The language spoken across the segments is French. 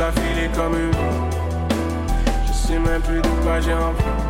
Déjà filé comme une. Je sais même plus de quoi j'ai envie.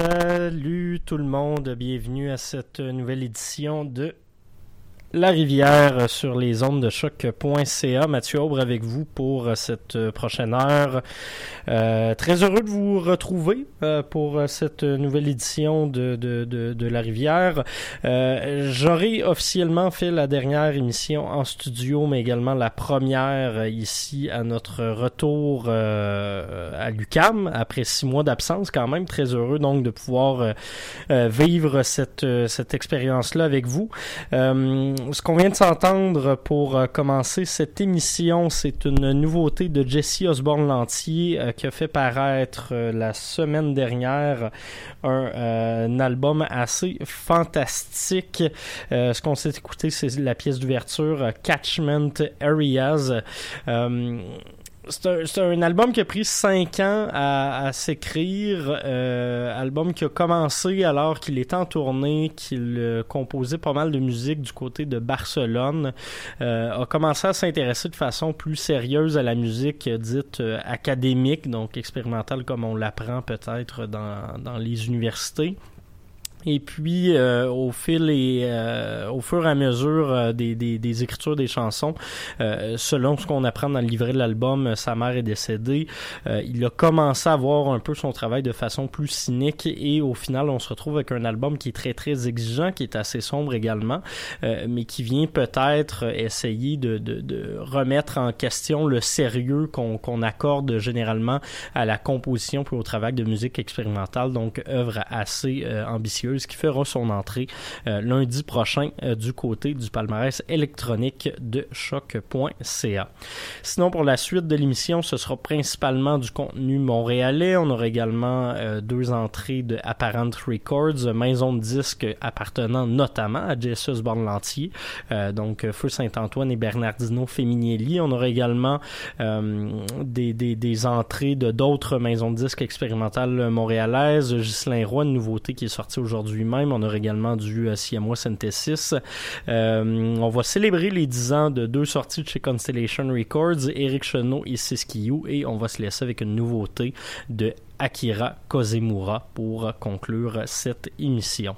Salut tout le monde, bienvenue à cette nouvelle édition de la rivière sur les ondes de choc.ca. Mathieu Aubre avec vous pour cette prochaine heure. Euh, très heureux de vous retrouver euh, pour cette nouvelle édition de, de, de, de la rivière. Euh, J'aurai officiellement fait la dernière émission en studio, mais également la première ici à notre retour euh, à l'UCAM après six mois d'absence. Quand même très heureux donc de pouvoir euh, vivre cette, cette expérience-là avec vous ce qu'on vient de s'entendre pour euh, commencer cette émission, c'est une nouveauté de Jesse Osborne Lantier euh, qui a fait paraître euh, la semaine dernière un, album assez fantastique. ce qu'on s'est écouté, c'est la pièce d'ouverture Catchment Areas c'est un, album qui a pris cinq ans à, s'écrire. Euh, album qui a commencé alors qu'il était en tournée, qu'il euh, composait pas mal de musique du côté de Barcelone. Euh, a commencé à s'intéresser de façon plus sérieuse à la musique dite académique, donc expérimentale comme on l'apprend peut-être dans, dans les universités. Et puis, euh, au fil et euh, au fur et à mesure euh, des, des, des, écritures des chansons, selon ce qu'on apprend dans le livret de l'album, sa mère est décédée. il a commencé à voir un peu son travail de façon plus cynique et au final, on se retrouve avec un album qui est très très exigeant, qui est assez sombre également, mais qui vient peut-être essayer de, de, de, remettre en question le sérieux qu'on qu'on accorde généralement à la composition puis au travail de musique expérimentale. Donc, œuvre assez ambitieuse qui fera son entrée euh, lundi prochain euh, du côté du palmarès électronique de choc.ca. Sinon, pour la suite de l'émission, ce sera principalement du contenu montréalais. On aura également euh, deux entrées de Apparent Records, maison de disques appartenant notamment à Jesus Borlantier, donc Feu Saint-Antoine et Bernardino Feminielli. On aura également des, des, des, entrées de d'autres maisons de disques expérimentales montréalaises. Ghislain Roy, une nouveauté qui est sortie aujourd'hui aujourd'hui même. On aura également du euh, Siamois Synthesis. Euh, on va célébrer les 10 ans de deux sorties de chez Constellation Records, Eric Chenot et Siskiyou, et on va se laisser avec une nouveauté de Akira Kozemura pour conclure cette émission.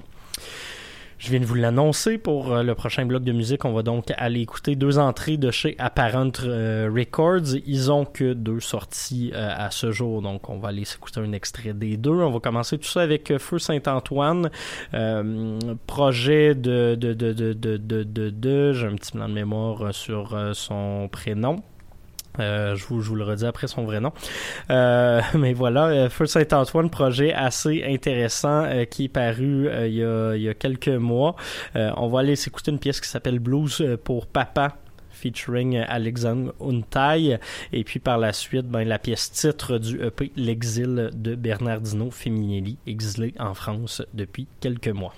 Je viens de vous l'annoncer pour euh, le prochain bloc de musique. On va donc aller écouter deux entrées de chez Apparent euh, Records. Ils ont que deux sorties euh, à ce jour, donc on va aller écouter un extrait des deux. On va commencer tout ça avec Feu Saint-Antoine, projet de de de de de de, de, de j'ai un petit plan de mémoire sur son prénom. Euh, je, vous, le redis après son vrai nom. Euh, mais voilà, euh, Feu Saint-Antoine, projet assez intéressant qui est paru il y, a, il, y a, quelques mois. on va aller s'écouter une pièce qui s'appelle Blues pour Papa featuring Alexandre Untai. Et puis par la suite, ben, la pièce titre du EP L'exil de Bernardino Feminelli, exilé en France depuis quelques mois.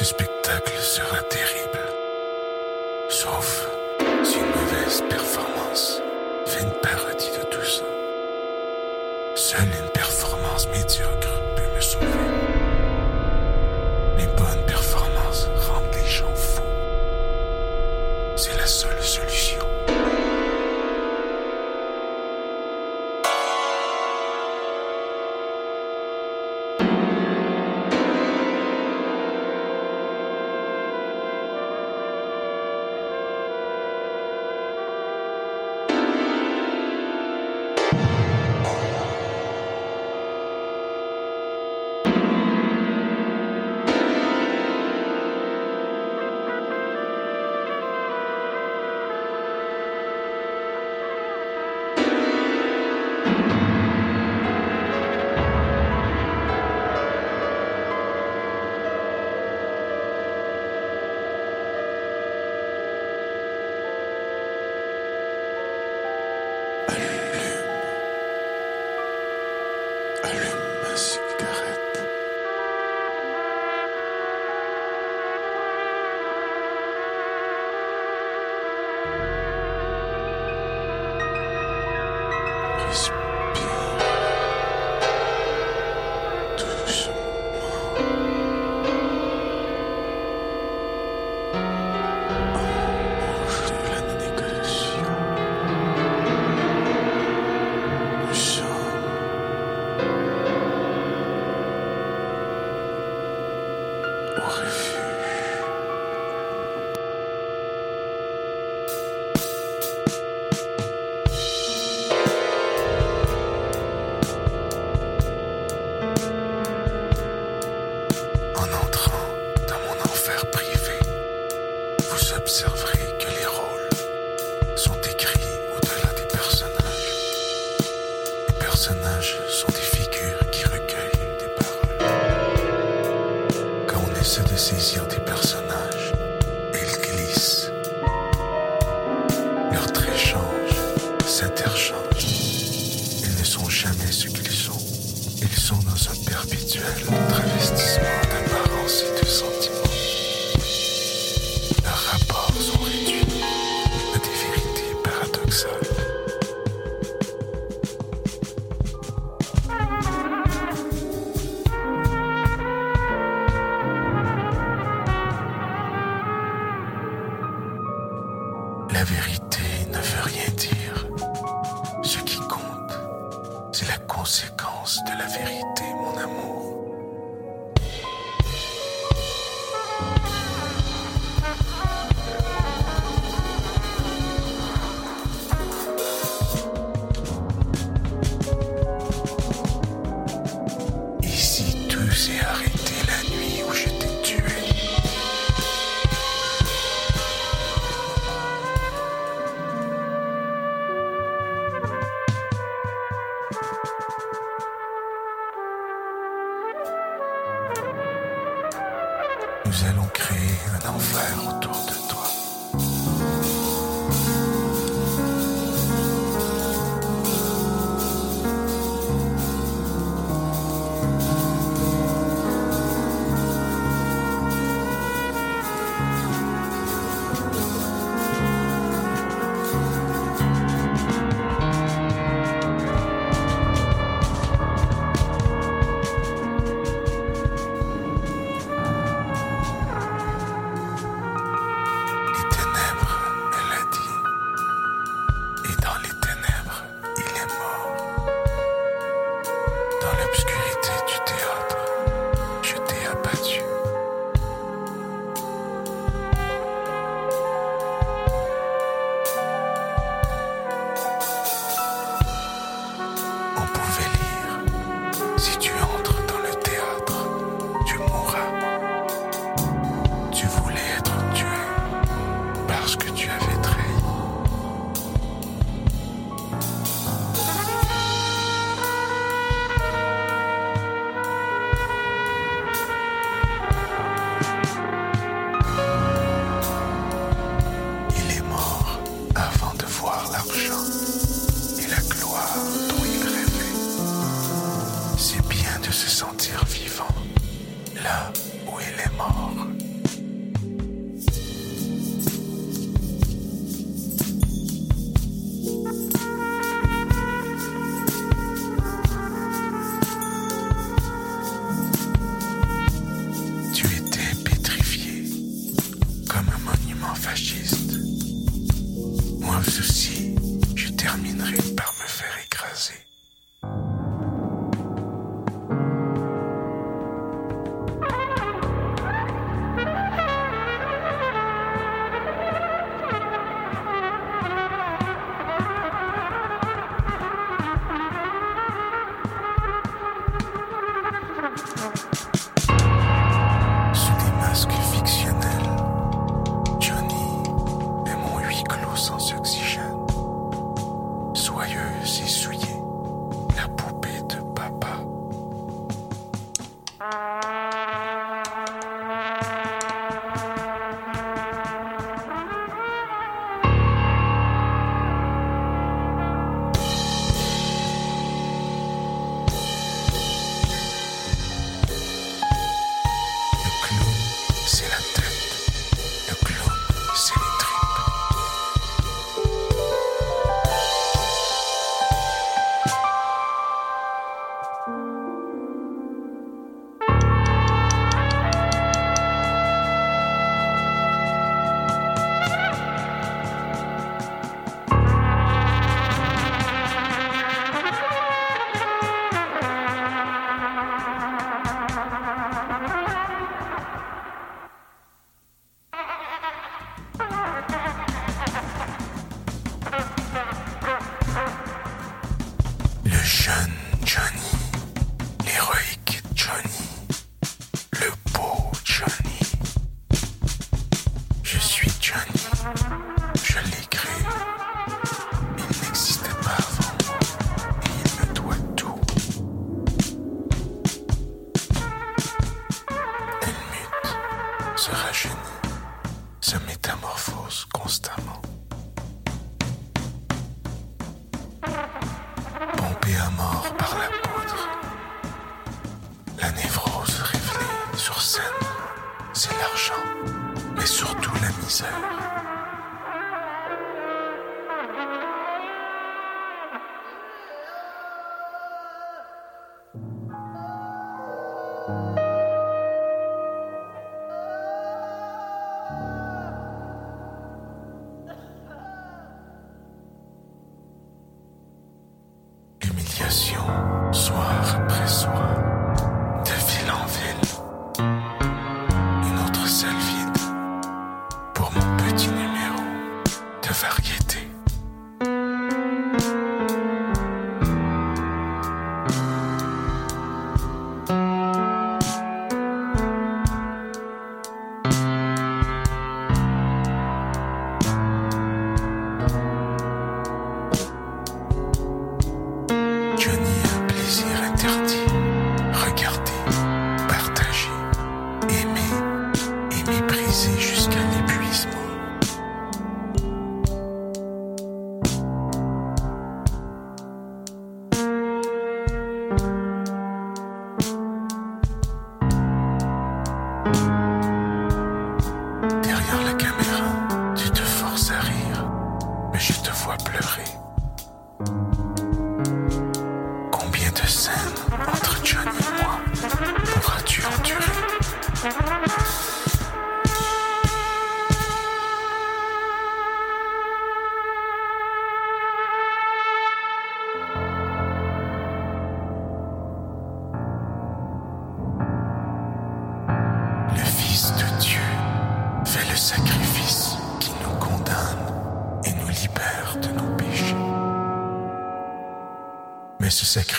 Ce spectacle sera terrible. Sauf si une mauvaise performance fait une parodie de tout ça. Seule une performance médiocre Allume ma cigarette.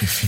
Mais ce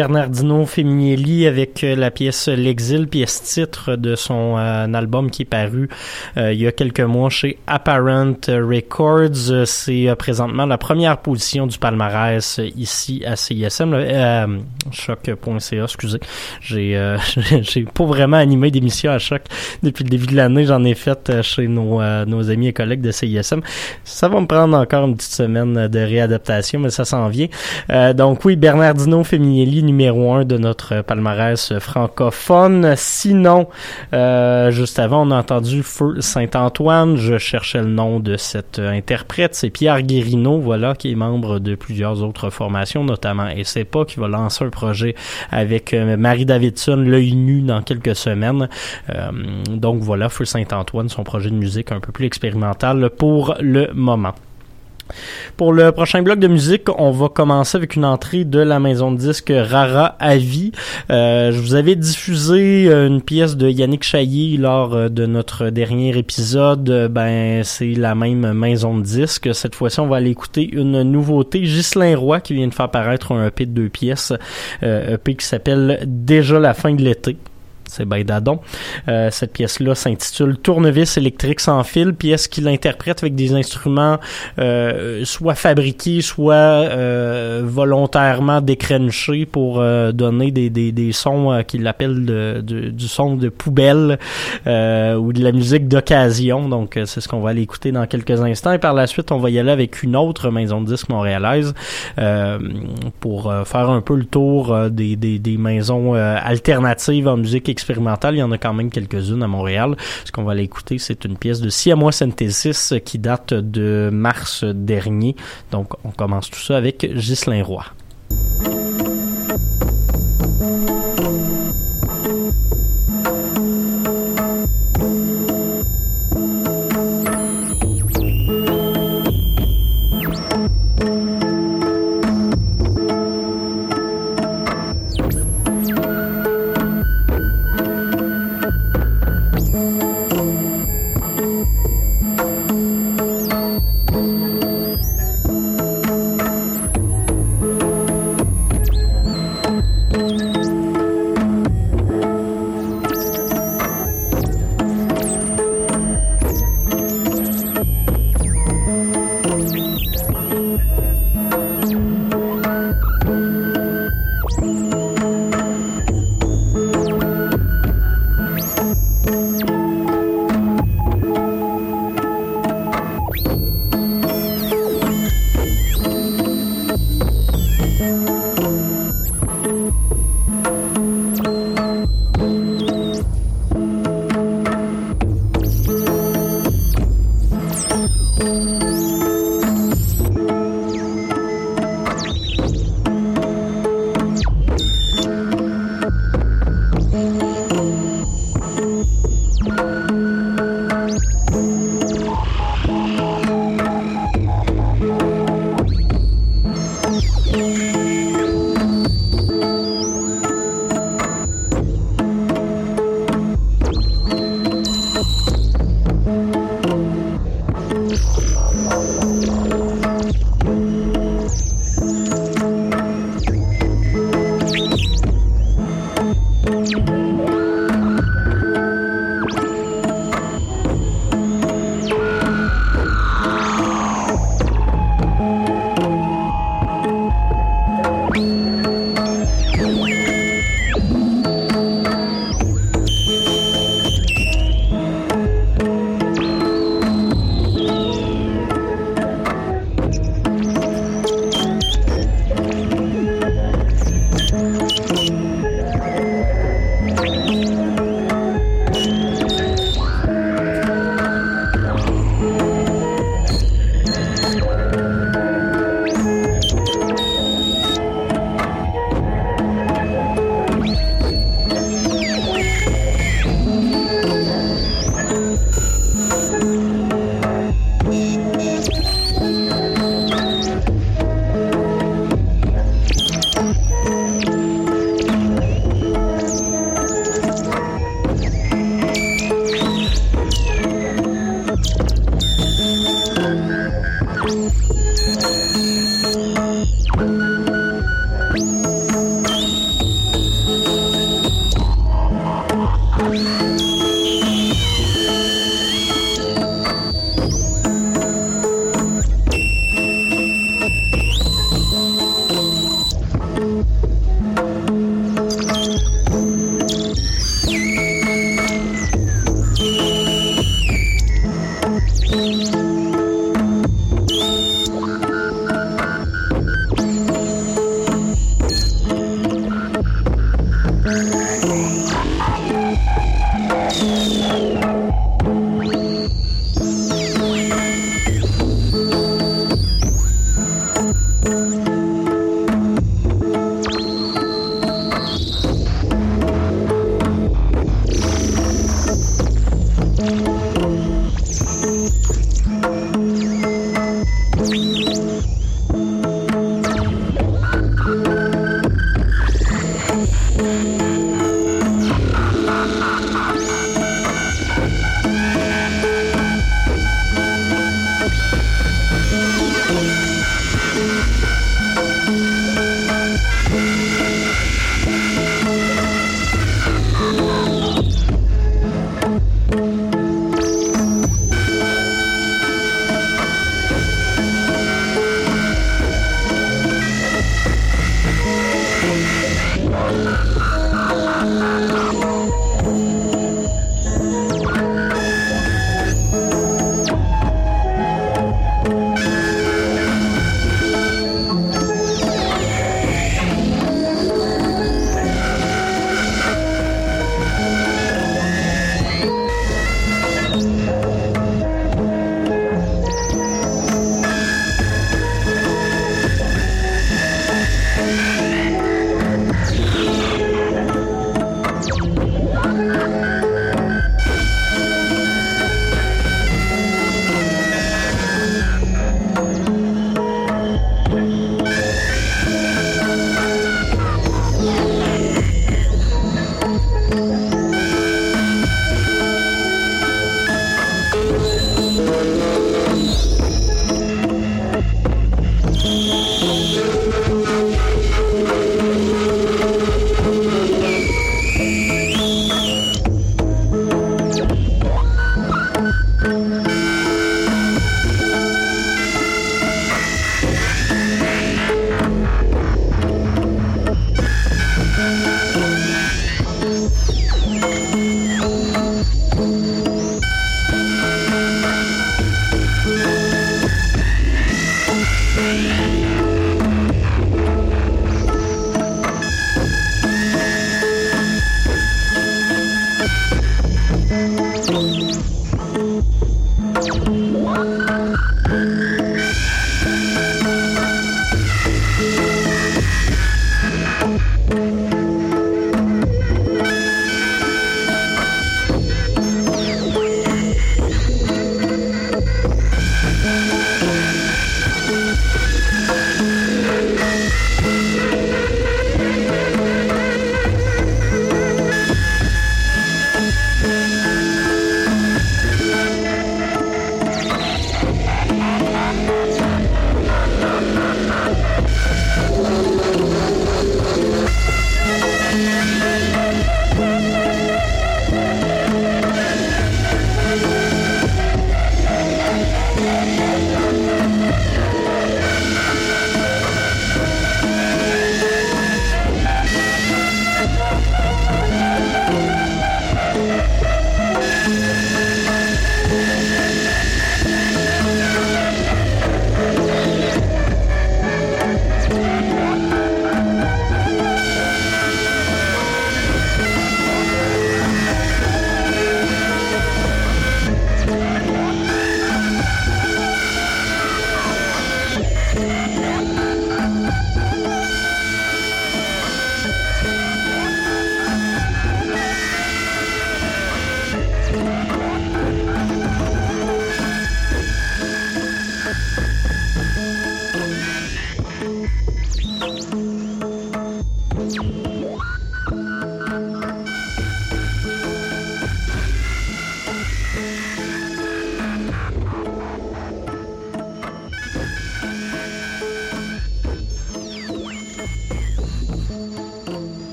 Bernardino Feminielli avec euh, la pièce L'exil, pièce titre de son euh, album qui est paru euh, il y a quelques mois chez Apparent Records. C'est présentement la première position du palmarès ici à CISM. Choc.ca, excusez. J'ai pas vraiment animé d'émission à Choc depuis le début de l'année. J'en ai fait chez nos, nos amis et collègues de CISM. Ça va me prendre encore une petite semaine de réadaptation, mais ça s'en vient. donc oui, Bernardino Feminielli numéro un de notre palmarès francophone. Sinon, euh, juste avant, on a entendu Feu Saint-Antoine. Je cherchais le nom de cet interprète. C'est Pierre Guérino, voilà, qui est membre de plusieurs autres formations, notamment SEPA, qui va lancer un projet avec euh, Marie Davidson, l'œil nu, dans quelques semaines. Euh, donc voilà, Feu Saint-Antoine, son projet de musique un peu plus expérimental pour le moment. Pour le prochain bloc de musique, on va commencer avec une entrée de la maison de disques Rara Avi. Euh, je vous avais diffusé euh, une pièce de Yannick Chailly lors euh, de notre dernier épisode. Ben, c'est la même maison de disques. Cette fois-ci, on va aller écouter une nouveauté. Ghislain Roy qui vient de faire paraître un EP de deux pièces, euh, EP qui s'appelle Déjà la fin de l'été c'est Baïdadon. Euh, cette pièce-là s'intitule Tournevis électrique sans fil, pièce qu'il interprète avec des instruments euh, soit fabriqués, soit euh, volontairement décrenchés pour euh, donner des, des, des sons euh, qu'il appelle de, du son de poubelle ou de la musique d'occasion. Donc c'est ce qu'on va aller écouter dans quelques instants. Et par la suite, on va y aller avec une autre maison de disques montréalaise pour faire un peu le tour des, des, des maisons alternatives en musique il y en a quand même quelques-unes à Montréal. Ce qu'on va aller écouter, c'est une pièce de Siamois Synthesis qui date de mars dernier. Donc, on commence tout ça avec Ghislain Roy.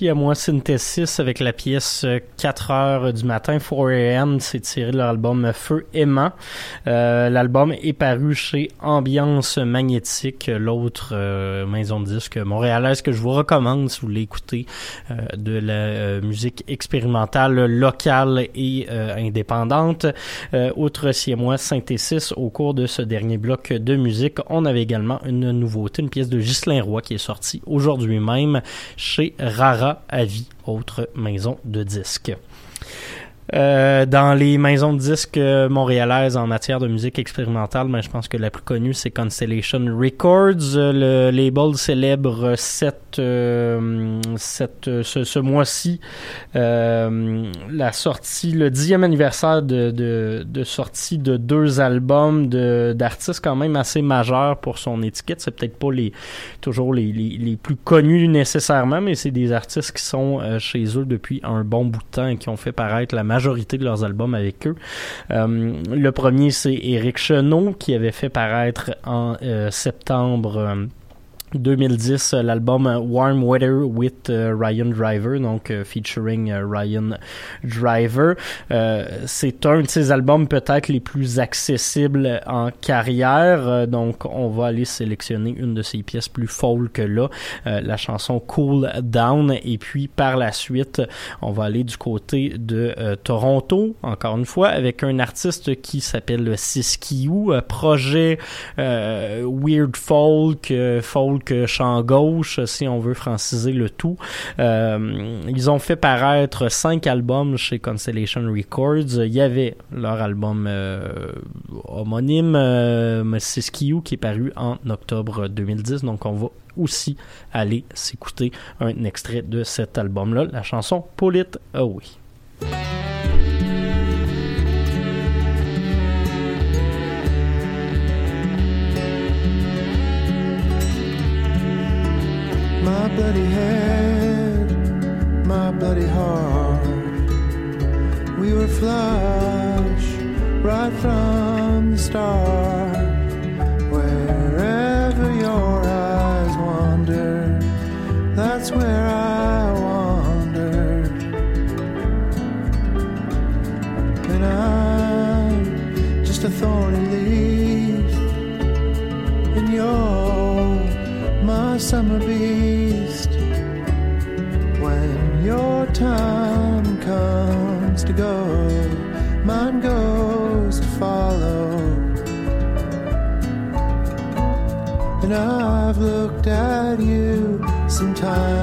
Moi, Synthesis avec la pièce 4 euh, heures du matin, 4 a.m. C'est tiré de leur album Feu aimant. Euh, L'album est paru chez Ambiance Magnétique, l'autre euh, maison de disques montréalaise que je vous recommande si vous voulez écouter euh, de la musique expérimentale locale et indépendante. outre si moi, Synthesis, au cours de ce dernier bloc de musique, on avait également une nouveauté, une pièce de Ghislain Roy qui est sortie aujourd'hui même chez Rara à vie, autre maison de disques. Euh, dans les maisons de disques montréalaises en matière de musique expérimentale, ben, je pense que la plus connue, c'est Constellation Records. Le label célèbre euh, ce, ce mois-ci euh, la sortie, le dixième anniversaire de, de, sortie de deux albums d'artistes quand même assez majeurs pour son étiquette. C'est peut-être pas les toujours les, les, les, plus connus nécessairement, mais c'est des artistes qui sont chez eux depuis un bon bout de temps et qui ont fait paraître la majorité de leurs albums avec eux. Euh, le premier, c'est Eric Chenot qui avait fait paraître en euh, septembre euh, 2010 euh, l'album euh, Warm Weather with euh, Ryan Driver donc featuring Ryan Driver. C'est un de ses albums peut-être les plus accessibles en carrière. Donc on va aller sélectionner une de ses pièces plus folk là. La chanson Cool Down. Et puis par la suite on va aller du côté de Toronto encore une fois avec un artiste qui s'appelle Siskiu projet weird folk folk chant gauche, si on veut franciser le tout. Euh, ils ont fait paraître cinq albums chez Constellation Records. Il y avait leur album euh, homonyme, euh, Siskiu, qui est paru en octobre 2010. Donc on va aussi aller s'écouter un extrait de cet album-là, la chanson Pull It Away. Bloody head, my bloody heart. We were flush right from the start. time.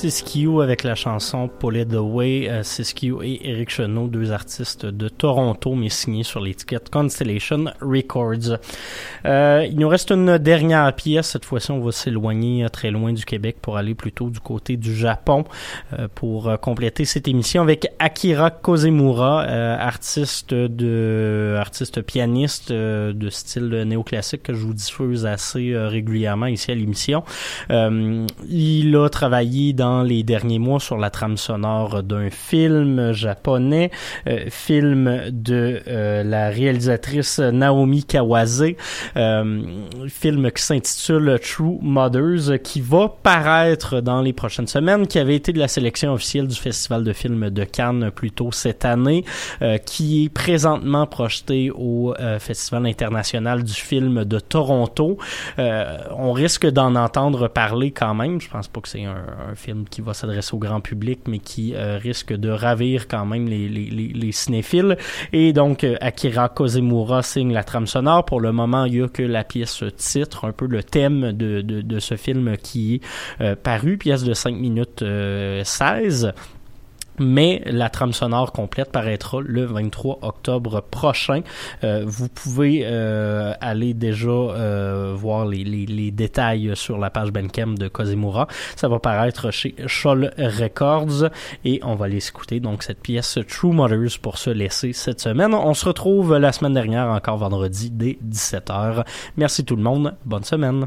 Siskiyou avec la chanson Pull It Away. Euh, Siskiyou et Eric Chenot, deux artistes de Toronto, mais signés sur l'étiquette Constellation Records. Euh, il nous reste une dernière pièce. Cette fois-ci, on va s'éloigner euh, très loin du Québec pour aller plutôt du côté du Japon euh, pour compléter cette émission avec Akira Kozemura, artiste de artiste pianiste de style néoclassique que je vous diffuse assez régulièrement ici à l'émission. Il a travaillé dans les derniers mois sur la trame sonore d'un film japonais, film de la réalisatrice Naomi Kawase, film qui s'intitule True Mothers, qui va paraître dans les prochaines semaines, qui avait été de la sélection officielle du Festival de films de Cannes plus tôt cette année, euh, qui est présentement projeté au euh, Festival international du film de Toronto. Euh, on risque d'en entendre parler quand même. Je pense pas que c'est un, un film qui va s'adresser au grand public, mais qui risque de ravir quand même les, les, les, cinéphiles. Et donc, Akira Kozemura signe la trame sonore. Pour le moment, il y que la pièce titre, un peu le thème de, ce film qui est paru, pièce de 5 minutes 16 mais la trame sonore complète paraîtra le 23 octobre prochain. Euh, vous pouvez euh, aller déjà euh, voir les, détails sur la page Benkem de Kozimura. Ça va paraître chez Scholl Records et on va aller écouter donc cette pièce True Mothers pour se laisser cette semaine. On se retrouve la semaine dernière encore vendredi dès 17h. Merci tout le monde. Bonne semaine.